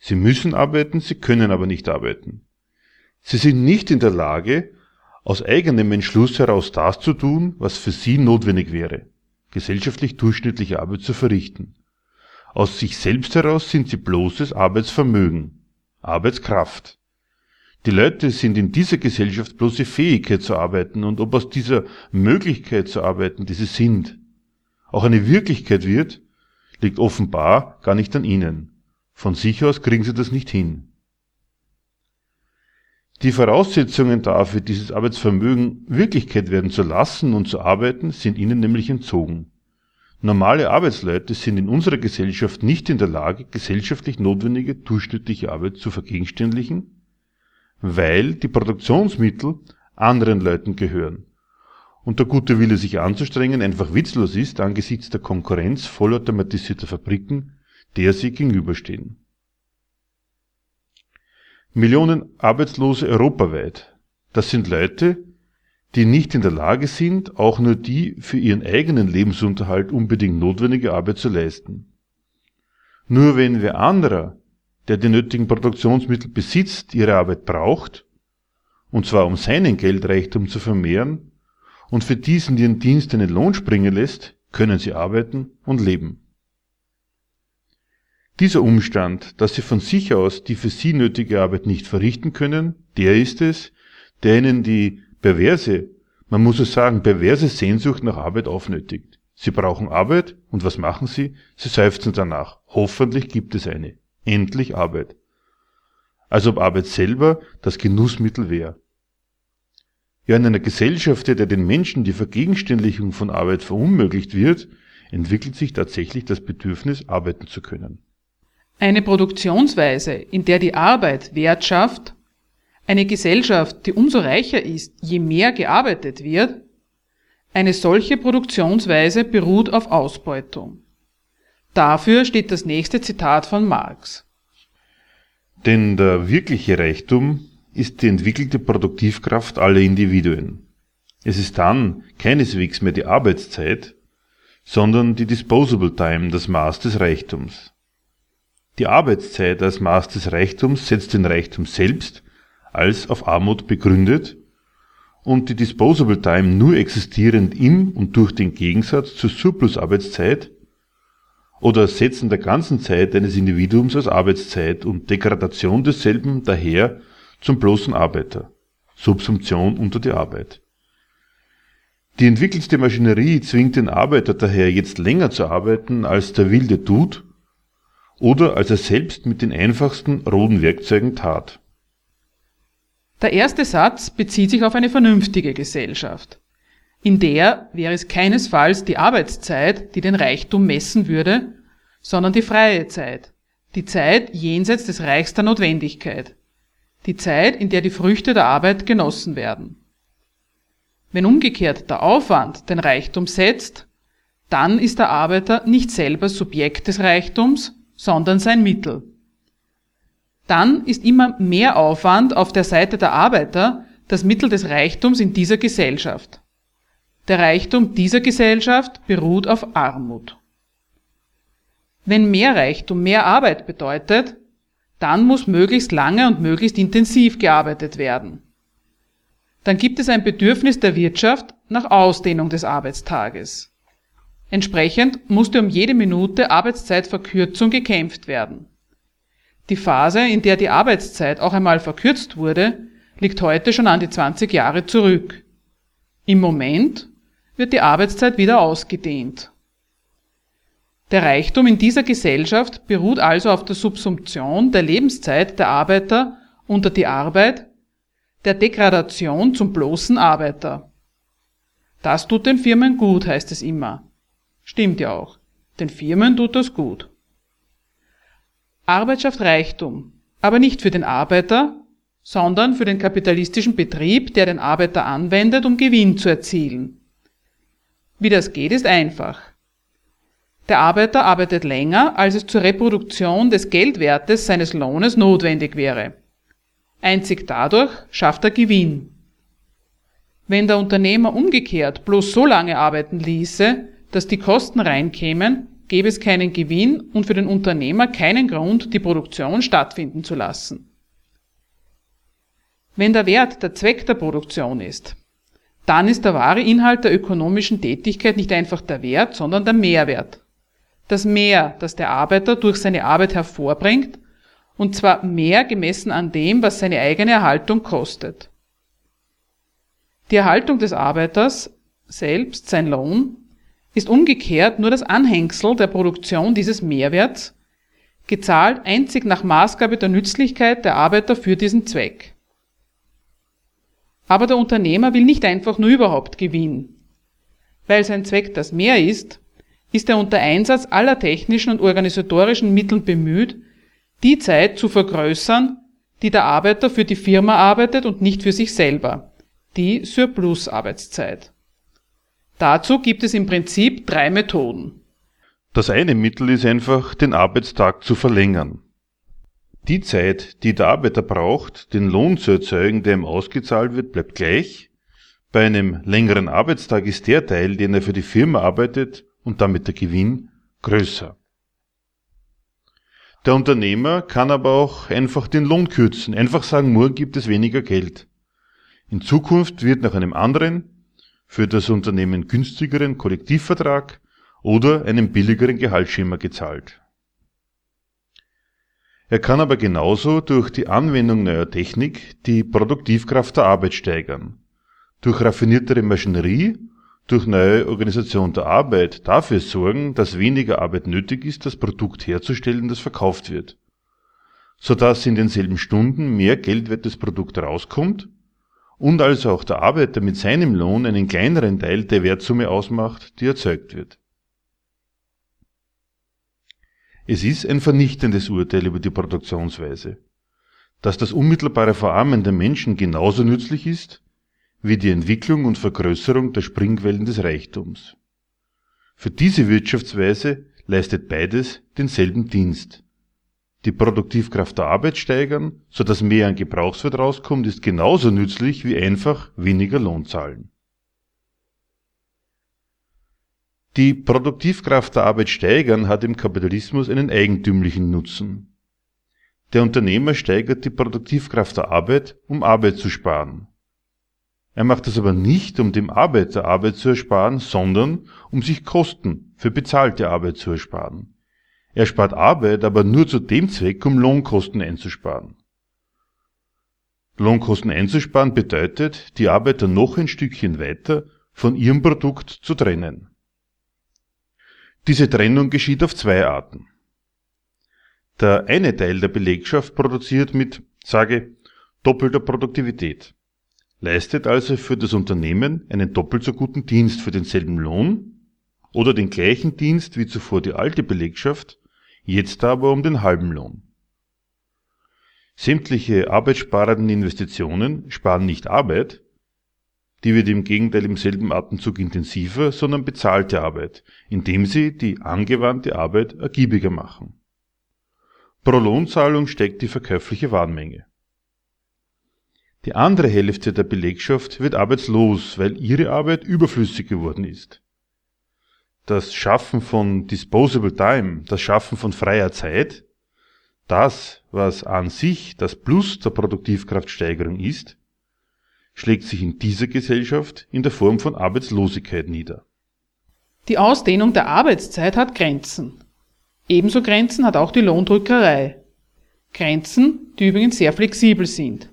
Sie müssen arbeiten, sie können aber nicht arbeiten. Sie sind nicht in der Lage, aus eigenem Entschluss heraus das zu tun, was für sie notwendig wäre, gesellschaftlich durchschnittliche Arbeit zu verrichten. Aus sich selbst heraus sind sie bloßes Arbeitsvermögen, Arbeitskraft. Die Leute sind in dieser Gesellschaft bloß die Fähigkeit zu arbeiten und ob aus dieser Möglichkeit zu arbeiten, die sie sind, auch eine Wirklichkeit wird, liegt offenbar gar nicht an ihnen. Von sich aus kriegen sie das nicht hin. Die Voraussetzungen dafür, dieses Arbeitsvermögen Wirklichkeit werden zu lassen und zu arbeiten, sind ihnen nämlich entzogen. Normale Arbeitsleute sind in unserer Gesellschaft nicht in der Lage, gesellschaftlich notwendige durchschnittliche Arbeit zu vergegenständlichen weil die Produktionsmittel anderen Leuten gehören und der gute Wille, sich anzustrengen, einfach witzlos ist angesichts der Konkurrenz vollautomatisierter Fabriken, der sie gegenüberstehen. Millionen Arbeitslose europaweit, das sind Leute, die nicht in der Lage sind, auch nur die für ihren eigenen Lebensunterhalt unbedingt notwendige Arbeit zu leisten. Nur wenn wer anderer der die nötigen Produktionsmittel besitzt, ihre Arbeit braucht, und zwar um seinen Geldreichtum zu vermehren, und für diesen ihren Dienst einen Lohn springen lässt, können sie arbeiten und leben. Dieser Umstand, dass sie von sich aus die für sie nötige Arbeit nicht verrichten können, der ist es, der ihnen die perverse, man muss es sagen, perverse Sehnsucht nach Arbeit aufnötigt. Sie brauchen Arbeit und was machen sie? Sie seufzen danach. Hoffentlich gibt es eine. Endlich Arbeit. Als ob Arbeit selber das Genussmittel wäre. Ja, in einer Gesellschaft, der den Menschen die Vergegenständlichung von Arbeit verunmöglicht wird, entwickelt sich tatsächlich das Bedürfnis, arbeiten zu können. Eine Produktionsweise, in der die Arbeit Wert schafft, eine Gesellschaft, die umso reicher ist, je mehr gearbeitet wird, eine solche Produktionsweise beruht auf Ausbeutung. Dafür steht das nächste Zitat von Marx. Denn der wirkliche Reichtum ist die entwickelte Produktivkraft aller Individuen. Es ist dann keineswegs mehr die Arbeitszeit, sondern die Disposable Time das Maß des Reichtums. Die Arbeitszeit als Maß des Reichtums setzt den Reichtum selbst als auf Armut begründet und die Disposable Time nur existierend im und durch den Gegensatz zur Surplus-Arbeitszeit oder Setzen der ganzen Zeit eines Individuums als Arbeitszeit und Degradation desselben daher zum bloßen Arbeiter, Subsumption unter die Arbeit. Die entwickelste Maschinerie zwingt den Arbeiter daher jetzt länger zu arbeiten, als der Wilde tut oder als er selbst mit den einfachsten roden Werkzeugen tat. Der erste Satz bezieht sich auf eine vernünftige Gesellschaft. In der wäre es keinesfalls die Arbeitszeit, die den Reichtum messen würde, sondern die freie Zeit, die Zeit jenseits des Reichs der Notwendigkeit, die Zeit, in der die Früchte der Arbeit genossen werden. Wenn umgekehrt der Aufwand den Reichtum setzt, dann ist der Arbeiter nicht selber Subjekt des Reichtums, sondern sein Mittel. Dann ist immer mehr Aufwand auf der Seite der Arbeiter das Mittel des Reichtums in dieser Gesellschaft. Der Reichtum dieser Gesellschaft beruht auf Armut. Wenn mehr Reichtum mehr Arbeit bedeutet, dann muss möglichst lange und möglichst intensiv gearbeitet werden. Dann gibt es ein Bedürfnis der Wirtschaft nach Ausdehnung des Arbeitstages. Entsprechend musste um jede Minute Arbeitszeitverkürzung gekämpft werden. Die Phase, in der die Arbeitszeit auch einmal verkürzt wurde, liegt heute schon an die 20 Jahre zurück. Im Moment wird die Arbeitszeit wieder ausgedehnt. Der Reichtum in dieser Gesellschaft beruht also auf der Subsumption der Lebenszeit der Arbeiter unter die Arbeit, der Degradation zum bloßen Arbeiter. Das tut den Firmen gut, heißt es immer. Stimmt ja auch. Den Firmen tut das gut. Arbeit schafft Reichtum, aber nicht für den Arbeiter, sondern für den kapitalistischen Betrieb, der den Arbeiter anwendet, um Gewinn zu erzielen. Wie das geht, ist einfach. Der Arbeiter arbeitet länger, als es zur Reproduktion des Geldwertes seines Lohnes notwendig wäre. Einzig dadurch schafft er Gewinn. Wenn der Unternehmer umgekehrt bloß so lange arbeiten ließe, dass die Kosten reinkämen, gäbe es keinen Gewinn und für den Unternehmer keinen Grund, die Produktion stattfinden zu lassen. Wenn der Wert der Zweck der Produktion ist, dann ist der wahre Inhalt der ökonomischen Tätigkeit nicht einfach der Wert, sondern der Mehrwert. Das Mehr, das der Arbeiter durch seine Arbeit hervorbringt und zwar mehr gemessen an dem, was seine eigene Erhaltung kostet. Die Erhaltung des Arbeiters selbst, sein Lohn, ist umgekehrt nur das Anhängsel der Produktion dieses Mehrwerts, gezahlt einzig nach Maßgabe der Nützlichkeit der Arbeiter für diesen Zweck. Aber der Unternehmer will nicht einfach nur überhaupt Gewinn. Weil sein Zweck das mehr ist, ist er unter Einsatz aller technischen und organisatorischen Mittel bemüht, die Zeit zu vergrößern, die der Arbeiter für die Firma arbeitet und nicht für sich selber, die Surplus-Arbeitszeit. Dazu gibt es im Prinzip drei Methoden. Das eine Mittel ist einfach, den Arbeitstag zu verlängern. Die Zeit, die der Arbeiter braucht, den Lohn zu erzeugen, der ihm ausgezahlt wird, bleibt gleich. Bei einem längeren Arbeitstag ist der Teil, den er für die Firma arbeitet und damit der Gewinn, größer. Der Unternehmer kann aber auch einfach den Lohn kürzen, einfach sagen, morgen gibt es weniger Geld. In Zukunft wird nach einem anderen, für das Unternehmen günstigeren Kollektivvertrag oder einem billigeren Gehaltsschema gezahlt. Er kann aber genauso durch die Anwendung neuer Technik die Produktivkraft der Arbeit steigern, durch raffiniertere Maschinerie, durch neue Organisation der Arbeit dafür sorgen, dass weniger Arbeit nötig ist, das Produkt herzustellen, das verkauft wird, sodass in denselben Stunden mehr geldwertes Produkt rauskommt und also auch der Arbeiter mit seinem Lohn einen kleineren Teil der Wertsumme ausmacht, die erzeugt wird. Es ist ein vernichtendes Urteil über die Produktionsweise, dass das unmittelbare Verarmen der Menschen genauso nützlich ist wie die Entwicklung und Vergrößerung der Springquellen des Reichtums. Für diese Wirtschaftsweise leistet beides denselben Dienst, die Produktivkraft der Arbeit steigern, so dass mehr an Gebrauchswert rauskommt, ist genauso nützlich wie einfach weniger Lohn zahlen. Die Produktivkraft der Arbeit steigern hat im Kapitalismus einen eigentümlichen Nutzen. Der Unternehmer steigert die Produktivkraft der Arbeit, um Arbeit zu sparen. Er macht das aber nicht, um dem Arbeiter Arbeit zu ersparen, sondern um sich Kosten für bezahlte Arbeit zu ersparen. Er spart Arbeit aber nur zu dem Zweck, um Lohnkosten einzusparen. Lohnkosten einzusparen bedeutet, die Arbeiter noch ein Stückchen weiter von ihrem Produkt zu trennen. Diese Trennung geschieht auf zwei Arten. Der eine Teil der Belegschaft produziert mit, sage, doppelter Produktivität, leistet also für das Unternehmen einen doppelt so guten Dienst für denselben Lohn oder den gleichen Dienst wie zuvor die alte Belegschaft, jetzt aber um den halben Lohn. Sämtliche arbeitssparenden Investitionen sparen nicht Arbeit, die wird im Gegenteil im selben Atemzug intensiver, sondern bezahlte Arbeit, indem sie die angewandte Arbeit ergiebiger machen. Pro Lohnzahlung steigt die verkäufliche Warenmenge. Die andere Hälfte der Belegschaft wird arbeitslos, weil ihre Arbeit überflüssig geworden ist das Schaffen von Disposable Time, das Schaffen von freier Zeit, das, was an sich das Plus der Produktivkraftsteigerung ist, schlägt sich in dieser Gesellschaft in der Form von Arbeitslosigkeit nieder. Die Ausdehnung der Arbeitszeit hat Grenzen. Ebenso Grenzen hat auch die Lohndrückerei. Grenzen, die übrigens sehr flexibel sind.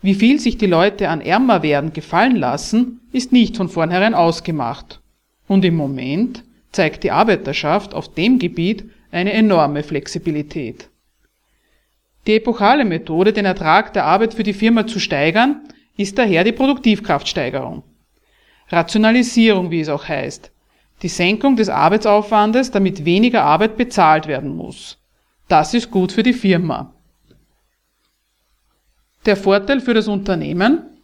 Wie viel sich die Leute an ärmer werden gefallen lassen, ist nicht von vornherein ausgemacht. Und im Moment zeigt die Arbeiterschaft auf dem Gebiet eine enorme Flexibilität. Die epochale Methode, den Ertrag der Arbeit für die Firma zu steigern, ist daher die Produktivkraftsteigerung. Rationalisierung, wie es auch heißt. Die Senkung des Arbeitsaufwandes, damit weniger Arbeit bezahlt werden muss. Das ist gut für die Firma. Der Vorteil für das Unternehmen,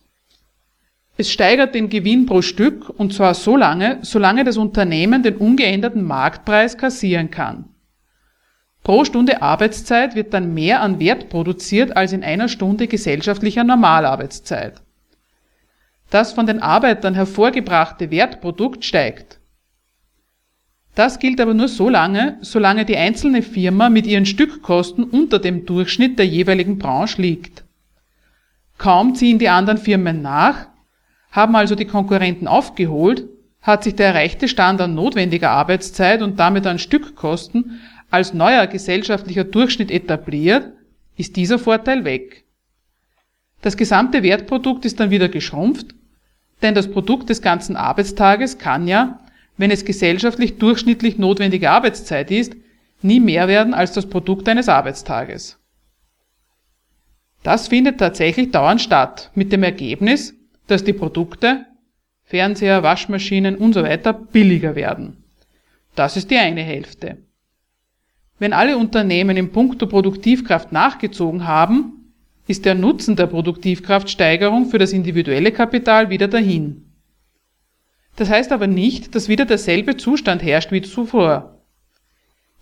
es steigert den Gewinn pro Stück und zwar so lange, solange das Unternehmen den ungeänderten Marktpreis kassieren kann. Pro Stunde Arbeitszeit wird dann mehr an Wert produziert als in einer Stunde gesellschaftlicher Normalarbeitszeit. Das von den Arbeitern hervorgebrachte Wertprodukt steigt. Das gilt aber nur so lange, solange die einzelne Firma mit ihren Stückkosten unter dem Durchschnitt der jeweiligen Branche liegt. Kaum ziehen die anderen Firmen nach, haben also die Konkurrenten aufgeholt, hat sich der erreichte Stand an notwendiger Arbeitszeit und damit an Stückkosten als neuer gesellschaftlicher Durchschnitt etabliert, ist dieser Vorteil weg. Das gesamte Wertprodukt ist dann wieder geschrumpft, denn das Produkt des ganzen Arbeitstages kann ja, wenn es gesellschaftlich durchschnittlich notwendige Arbeitszeit ist, nie mehr werden als das Produkt eines Arbeitstages. Das findet tatsächlich dauernd statt, mit dem Ergebnis, dass die Produkte, Fernseher, Waschmaschinen und so weiter billiger werden. Das ist die eine Hälfte. Wenn alle Unternehmen im Punkto Produktivkraft nachgezogen haben, ist der Nutzen der Produktivkraftsteigerung für das individuelle Kapital wieder dahin. Das heißt aber nicht, dass wieder derselbe Zustand herrscht wie zuvor.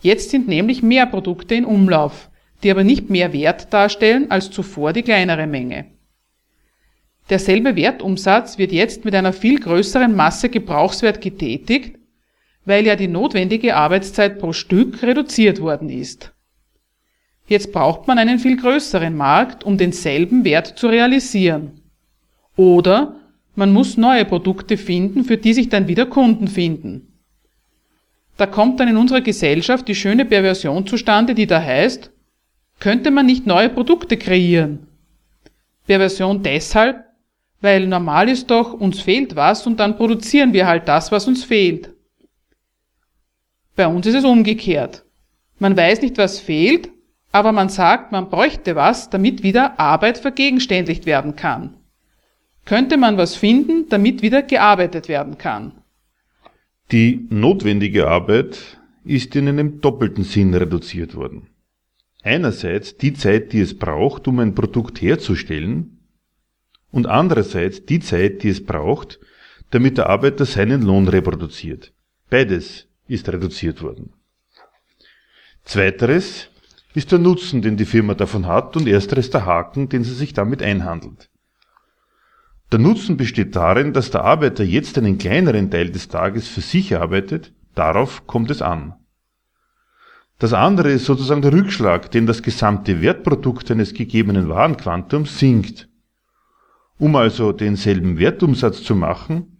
Jetzt sind nämlich mehr Produkte in Umlauf, die aber nicht mehr Wert darstellen als zuvor die kleinere Menge. Derselbe Wertumsatz wird jetzt mit einer viel größeren Masse Gebrauchswert getätigt, weil ja die notwendige Arbeitszeit pro Stück reduziert worden ist. Jetzt braucht man einen viel größeren Markt, um denselben Wert zu realisieren. Oder man muss neue Produkte finden, für die sich dann wieder Kunden finden. Da kommt dann in unserer Gesellschaft die schöne Perversion zustande, die da heißt, könnte man nicht neue Produkte kreieren? Perversion deshalb, weil normal ist doch, uns fehlt was und dann produzieren wir halt das, was uns fehlt. Bei uns ist es umgekehrt. Man weiß nicht, was fehlt, aber man sagt, man bräuchte was, damit wieder Arbeit vergegenständlicht werden kann. Könnte man was finden, damit wieder gearbeitet werden kann. Die notwendige Arbeit ist in einem doppelten Sinn reduziert worden. Einerseits die Zeit, die es braucht, um ein Produkt herzustellen, und andererseits die Zeit, die es braucht, damit der Arbeiter seinen Lohn reproduziert. Beides ist reduziert worden. Zweiteres ist der Nutzen, den die Firma davon hat, und ersteres der Haken, den sie sich damit einhandelt. Der Nutzen besteht darin, dass der Arbeiter jetzt einen kleineren Teil des Tages für sich arbeitet, darauf kommt es an. Das andere ist sozusagen der Rückschlag, den das gesamte Wertprodukt eines gegebenen Warenquantums sinkt. Um also denselben Wertumsatz zu machen,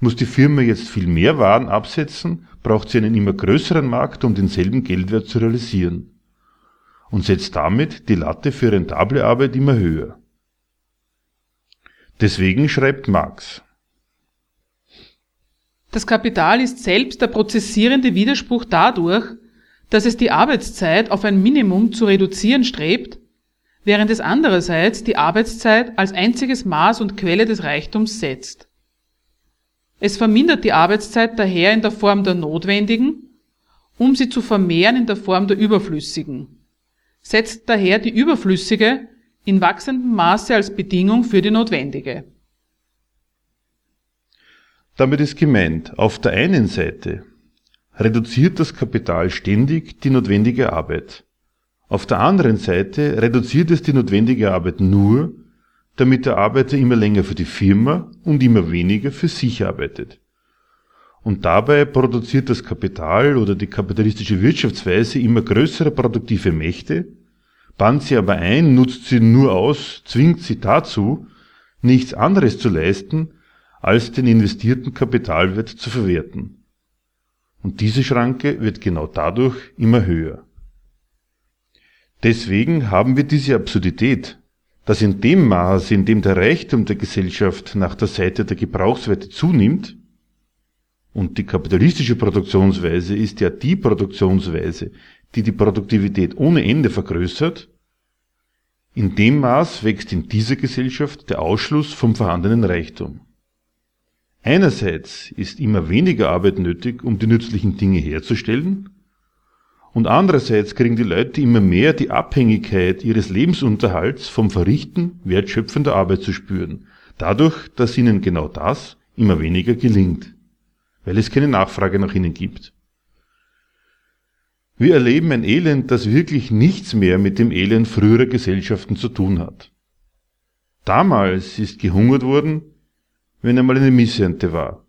muss die Firma jetzt viel mehr Waren absetzen, braucht sie einen immer größeren Markt, um denselben Geldwert zu realisieren und setzt damit die Latte für rentable Arbeit immer höher. Deswegen schreibt Marx. Das Kapital ist selbst der prozessierende Widerspruch dadurch, dass es die Arbeitszeit auf ein Minimum zu reduzieren strebt, während es andererseits die Arbeitszeit als einziges Maß und Quelle des Reichtums setzt. Es vermindert die Arbeitszeit daher in der Form der notwendigen, um sie zu vermehren in der Form der überflüssigen, setzt daher die überflüssige in wachsendem Maße als Bedingung für die notwendige. Damit ist gemeint, auf der einen Seite reduziert das Kapital ständig die notwendige Arbeit. Auf der anderen Seite reduziert es die notwendige Arbeit nur, damit der Arbeiter immer länger für die Firma und immer weniger für sich arbeitet. Und dabei produziert das Kapital oder die kapitalistische Wirtschaftsweise immer größere produktive Mächte, bannt sie aber ein, nutzt sie nur aus, zwingt sie dazu, nichts anderes zu leisten, als den investierten Kapitalwert zu verwerten. Und diese Schranke wird genau dadurch immer höher. Deswegen haben wir diese Absurdität, dass in dem Maß, in dem der Reichtum der Gesellschaft nach der Seite der Gebrauchswerte zunimmt, und die kapitalistische Produktionsweise ist ja die Produktionsweise, die die Produktivität ohne Ende vergrößert, in dem Maß wächst in dieser Gesellschaft der Ausschluss vom vorhandenen Reichtum. Einerseits ist immer weniger Arbeit nötig, um die nützlichen Dinge herzustellen, und andererseits kriegen die Leute immer mehr die Abhängigkeit ihres Lebensunterhalts vom Verrichten wertschöpfender Arbeit zu spüren, dadurch, dass ihnen genau das immer weniger gelingt, weil es keine Nachfrage nach ihnen gibt. Wir erleben ein Elend, das wirklich nichts mehr mit dem Elend früherer Gesellschaften zu tun hat. Damals ist gehungert worden, wenn einmal eine Missernte war.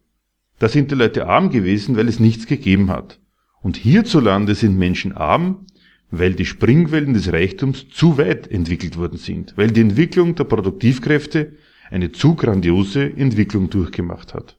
Da sind die Leute arm gewesen, weil es nichts gegeben hat. Und hierzulande sind Menschen arm, weil die Springwellen des Reichtums zu weit entwickelt worden sind, weil die Entwicklung der Produktivkräfte eine zu grandiose Entwicklung durchgemacht hat.